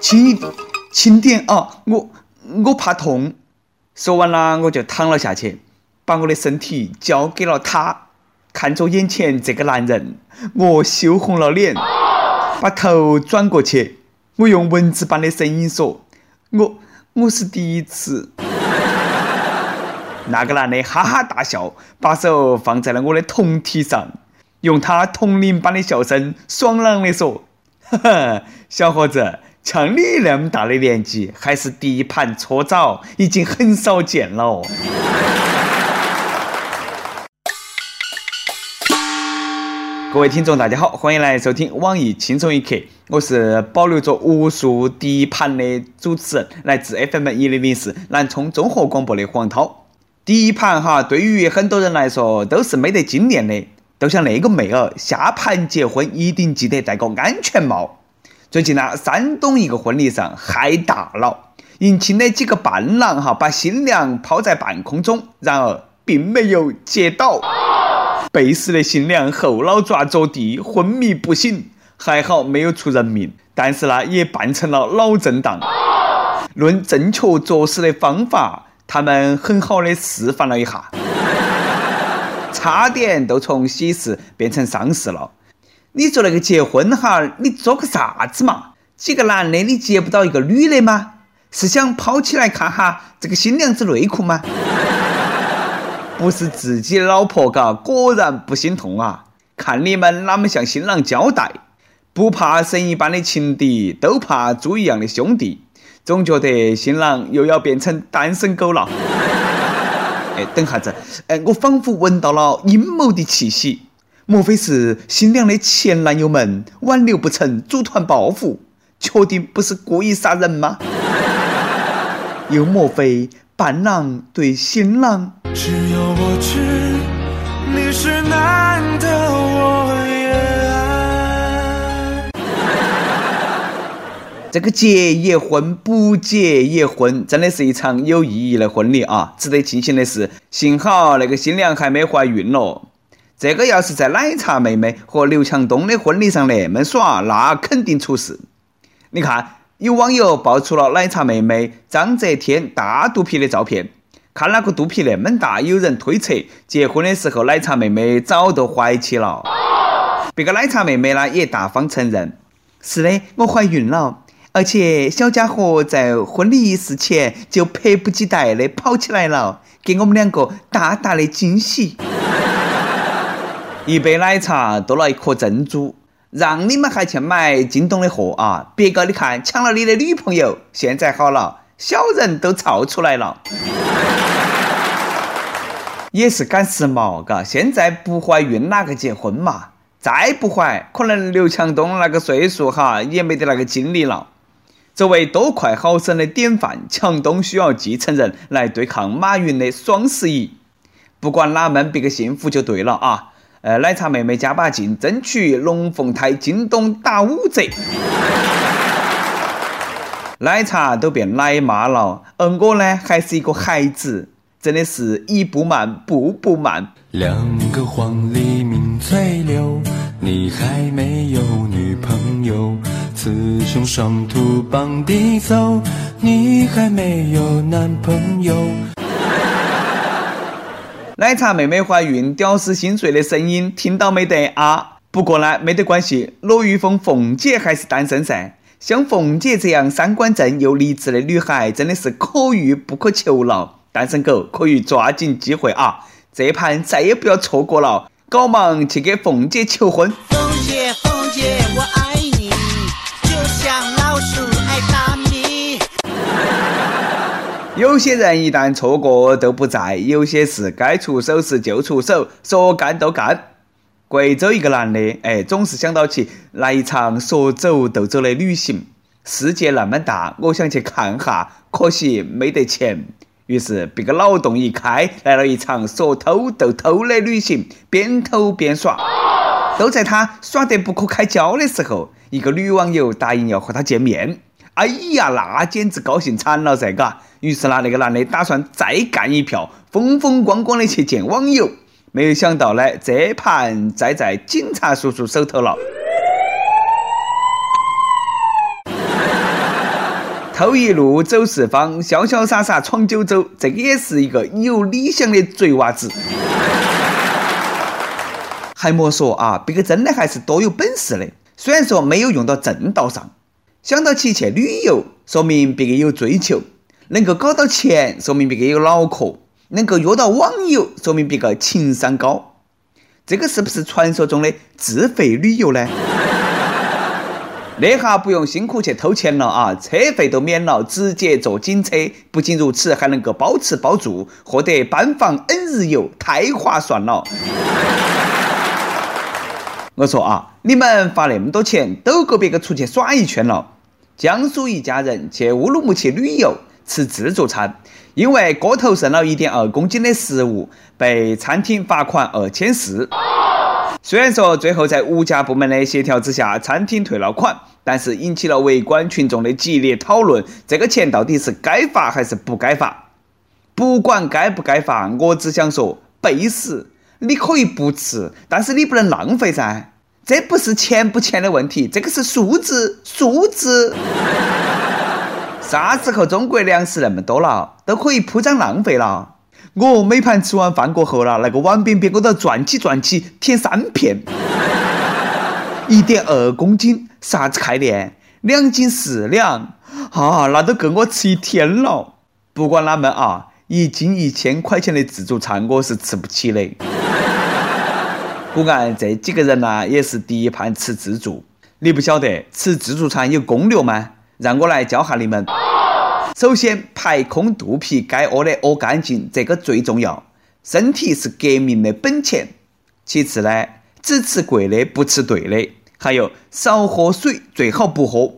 轻轻点啊，我我怕痛。说完了，我就躺了下去，把我的身体交给了他。看着眼前这个男人，我羞红了脸，把头转过去，我用蚊子般的声音说：“我我是第一次。”那个男的哈哈大笑，把手放在了我的铜体上，用他铜铃般的笑声爽朗的说：“呵呵，小伙子，像你那么大的年纪，还是第一盘搓澡，已经很少见了。”各位听众，大家好，欢迎来收听网易轻松一刻，我是保留着无数第一盘的主持人，来自 FM 一零零四南充综合广播的黄涛。第一盘哈，对于很多人来说都是没得经验的，都像那个妹儿，下盘结婚一定记得戴个安全帽。最近呢，山东一个婚礼上嗨大了，迎亲的几个伴郎哈，把新娘抛在半空中，然而并没有接到。被死的新娘后脑爪着地，昏迷不醒，还好没有出人命，但是呢，也办成了脑震荡。论正确作死的方法，他们很好的示范了一下，差点都从喜事变成丧事了。你说那个结婚哈，你做个啥子嘛？几个男的你接不到一个女的吗？是想抛起来看哈这个新娘子内裤吗？不是自己的老婆，嘎，果然不心痛啊！看你们哪么向新郎交代？不怕神一般的情敌，都怕猪一样的兄弟。总觉得新郎又要变成单身狗了。哎，等下子，哎，我仿佛闻到了阴谋的气息。莫非是新娘的前男友们挽留不成，组团报复？确定不是故意杀人吗？又莫非伴郎对新郎？只有我知你是男的，我也爱。这个结也婚，不结也婚，真的是一场有意义的婚礼啊！值得庆幸的是，幸好那个新娘还没怀孕咯。这个要是在奶茶妹妹和刘强东的婚礼上那么耍，那肯定出事。你看，有网友爆出了奶茶妹妹张泽天大肚皮的照片。看那个肚皮那么大，有人推测结婚的时候奶茶妹妹早都怀起了。别个奶茶妹妹呢也大方承认，是的，我怀孕了，而且小家伙在婚礼仪式前就迫不及待的跑起来了，给我们两个大大的惊喜。一杯奶茶多了一颗珍珠，让你们还去买京东的货啊！别个你看抢了你的女朋友，现在好了，小人都造出来了。也是赶时髦，嘎！现在不怀孕哪个结婚嘛？再不怀，可能刘强东那个岁数哈，也没得那个精力了。作为多快好省的典范，强东需要继承人来对抗马云的双十一。不管哪门，别个幸福就对了啊！呃，奶茶妹妹加把劲，争取龙凤胎京东打五折。奶茶都变奶妈了，而我呢，还是一个孩子。真的是一步慢，步步慢。两个黄鹂鸣翠柳，你还没有女朋友。雌雄双兔傍地走，你还没有男朋友。奶茶妹妹怀孕，屌丝心碎的声音听到没得啊？不过呢，没得关系，罗玉峰凤姐还是单身噻。像凤姐这样三观正又励志的女孩，真的是可遇不可求了。单身狗可以抓紧机会啊！这盘再也不要错过了，搞忙去给凤姐求婚。凤姐，凤姐，我爱有些人一旦错过都不在，有些事该出手时就出手，说干就干。贵州一个男的，哎，总是想到起来一场说走就走的旅行。世界那么大，我想去看哈，可惜没得钱。于是，别个脑洞一开，来了一场说偷就偷的旅行，边偷边耍。都在他耍得不可开交的时候，一个女网友答应要和他见面。哎呀，那简直高兴惨了噻，嘎！于是呢，那个男的打算再干一票，风风光光的去见网友。没有想到呢，这盘栽在警察叔叔手头了。偷一路走四方，潇潇洒洒闯九州，这个也是一个有理想的贼娃子。还莫说啊，别个真的还是多有本事的。虽然说没有用到正道上，想到起去旅游，说明别个有追求；能够搞到钱，说明别个有脑壳；能够约到网友，说明别个情商高。这个是不是传说中的自费旅游呢？那下不用辛苦去偷钱了啊，车费都免了，直接坐警车。不仅如此，还能够包吃包住，获得班房 N 日游，太划算了。我说啊，你们花那么多钱，都够别个出去耍一圈了。江苏一家人去乌鲁木齐旅游，吃自助餐，因为锅头剩了一点二公斤的食物，被餐厅罚款二千四。虽然说最后在物价部门的协调之下，餐厅退了款，但是引起了围观群众的激烈讨论：这个钱到底是该罚还是不该罚？不管该不该罚，我只想说，背时。你可以不吃，但是你不能浪费噻。这不是钱不钱的问题，这个是素质，素质。啥时候中国粮食那么多了，都可以铺张浪费了？我每盘吃完饭过后了，那个碗边边我都要转起转起舔三片。一点二公斤，啥子概念？两斤四两啊，那都够我吃一天了。不管哪门啊，一斤一千块钱的自助餐我是吃不起的。不俺这几个人呢，也是第一盘吃自助。你不晓得吃自助餐有攻略吗？让我来教下你们。首先，排空肚皮，该屙的屙干净，这个最重要。身体是革命的本钱。其次呢，只吃贵的，不吃对的。还有，少喝水，最好不喝。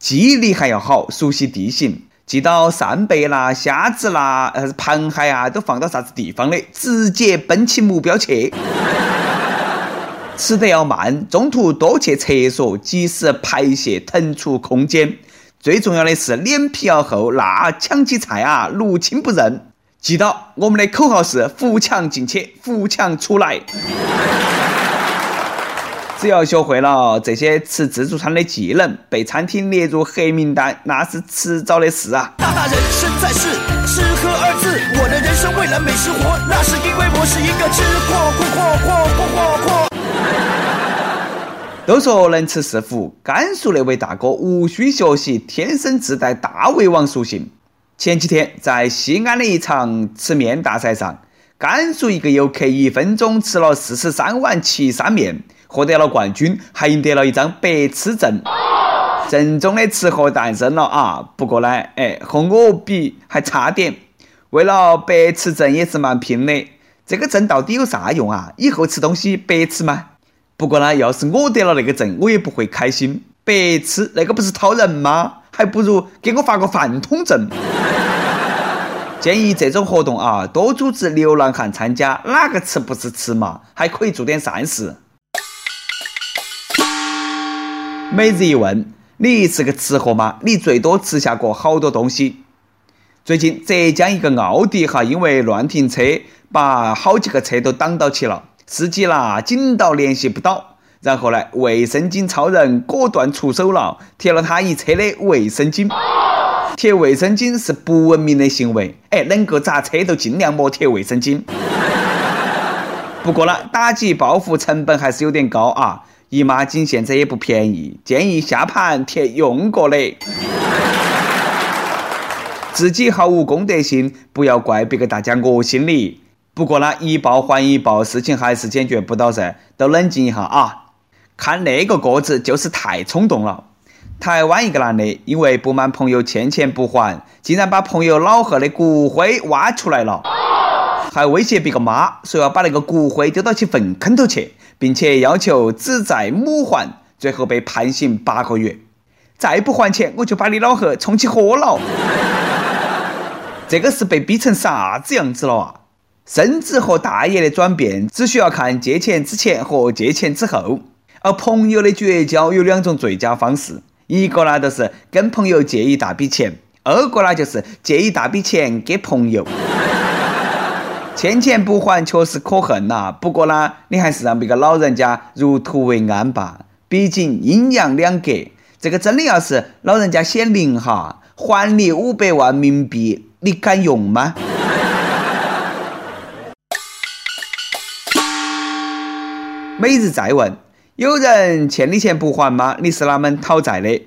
记忆力还要好，熟悉地形，记到扇贝啦、虾子啦、呃螃蟹啊，都放到啥子地方的，直接奔起目标去。吃得要慢，中途多去厕所，及时排泄，腾出空间。最重要的是脸皮要厚，那抢起菜啊，如亲不认。记到我们的口号是“扶墙进去，扶墙出来”。只要学会了这些吃自助餐的技能，被餐厅列入黑名单，那是迟早的事啊。大大人生在世，吃喝二字，我的人生为了美食活，那是因为我是一个吃货，货货货货货货。都说能吃是福，甘肃那位大哥无需学习，天生自带大胃王属性。前几天在西安的一场吃面大赛上，甘肃一个游客一分钟吃了四十三碗岐山面，获得了冠军，还赢得了一张白痴证。正宗的吃货诞生了啊！不过呢，哎，和我比还差点。为了白吃证也是蛮拼的。这个证到底有啥用啊？以后吃东西白吃吗？不过呢，要是我得了那个证，我也不会开心。白吃那个不是讨人吗？还不如给我发个饭桶证。建议这种活动啊，多组织流浪汉参加，哪个吃不是吃嘛？还可以做点善事。每日一问：你是个吃货吗？你最多吃下过好多东西？最近浙江一个奥迪哈，因为乱停车，把好几个车都挡到起了。司机啦，紧到联系不到，然后呢，卫生巾超人果断出手了，贴了他一车的卫生巾。贴卫生巾是不文明的行为，哎，能够砸车都尽量莫贴卫生巾。不过呢，打击报复成本还是有点高啊，姨妈巾现在也不便宜，建议下盘贴用过的。自己毫无公德心，不要怪别个大家恶心你。不过呢，一报还一报，事情还是解决不到噻，都冷静一下啊！看那个个子就是太冲动了。台湾一个男的因为不满朋友欠钱不还，竟然把朋友老贺的骨灰挖出来了，还威胁别个妈说要把那个骨灰丢到其粪坑头去，并且要求只债母还，最后被判刑八个月。再不还钱，我就把你老贺冲起火了。这个是被逼成啥子样子了啊？孙子和大爷的转变，只需要看借钱之前和借钱之后。而朋友的绝交有两种最佳方式：一个呢，就是跟朋友借一大笔钱；二个呢，就是借一大笔钱给朋友。欠钱不还确实可恨呐，不过呢，你还是让别个老人家入土为安吧。毕竟阴阳两隔，这个真的要是老人家显灵哈，还你五百万冥币，你敢用吗？每日再问：有人欠你钱不还吗？你是哪门讨债的？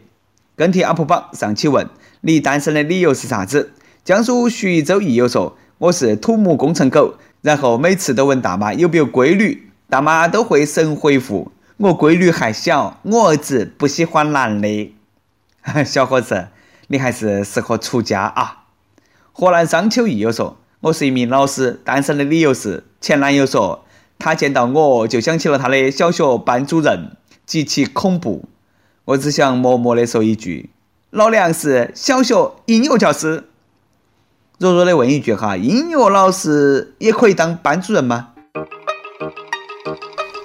跟帖 UP 榜上期问：你单身的理由是啥子？江苏徐州益友说：我是土木工程狗，然后每次都问大妈有没有闺女，大妈都会神回复：我闺女还小，我儿子不喜欢男的。小伙子，你还是适合出家啊！河南商丘益友说：我是一名老师，单身的理由是前男友说。他见到我就想起了他的小学班主任，极其恐怖。我只想默默的说一句：老娘是小学音乐教师。弱弱的问一句哈，音乐老师也可以当班主任吗？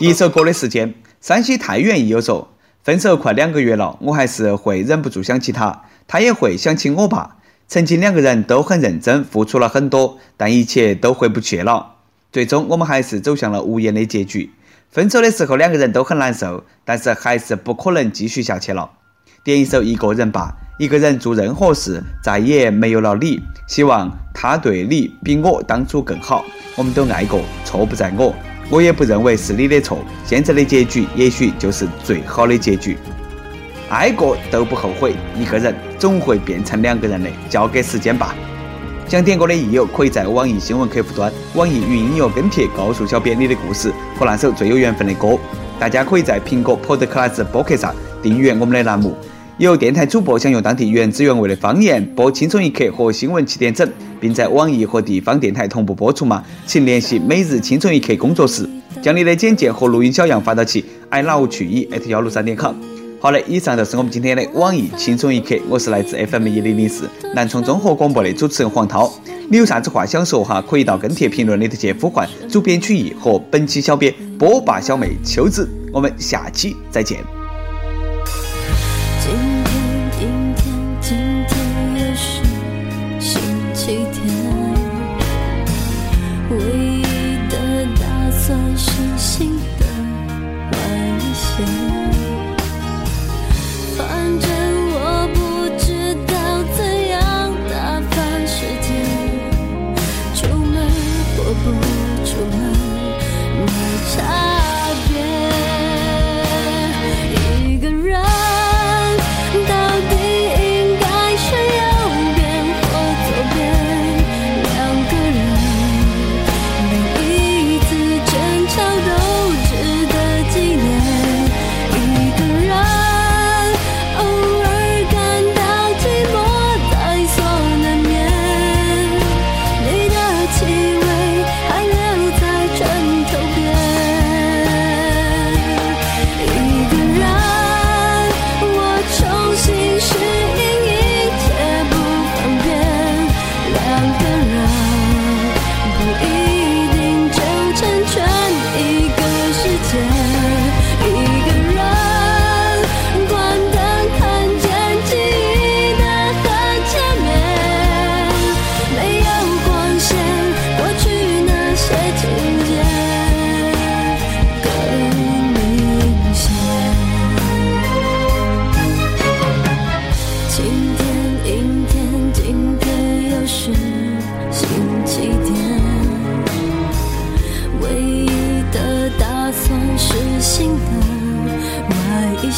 一首歌的时间，山西太原一友说：分手快两个月了，我还是会忍不住想起他，他也会想起我吧。曾经两个人都很认真，付出了很多，但一切都回不去了。最终，我们还是走向了无言的结局。分手的时候，两个人都很难受，但是还是不可能继续下去了。点一首《一个人吧》，一个人做任何事，再也没有了你。希望他对你比我当初更好。我们都爱过，错不在我，我也不认为是你的错。现在的结局，也许就是最好的结局。爱过都不后悔，一个人总会变成两个人的，交给时间吧。想点歌的益友，可以在网易新闻客户端、网易云音乐跟帖告诉小编你的故事和那首最有缘分的歌。大家可以在苹果 Podcast 播客上订阅我们的栏目。有电台主播想用当地原汁原味的方言播《轻松一刻》和新闻七点整，并在网易和地方电台同步播出吗？请联系每日轻松一刻工作室，将你的简介和录音小样发到其 i love 去一 at 幺六三点 com。好的，以上就是我们今天的网易轻松一刻。我是来自 FM 一零零四南充综合广播的主持人黄涛。你有啥子话想说哈？可以到跟帖评论里头去呼唤主编曲艺和本期小编波霸小妹秋子。我们下期再见。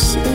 mercy.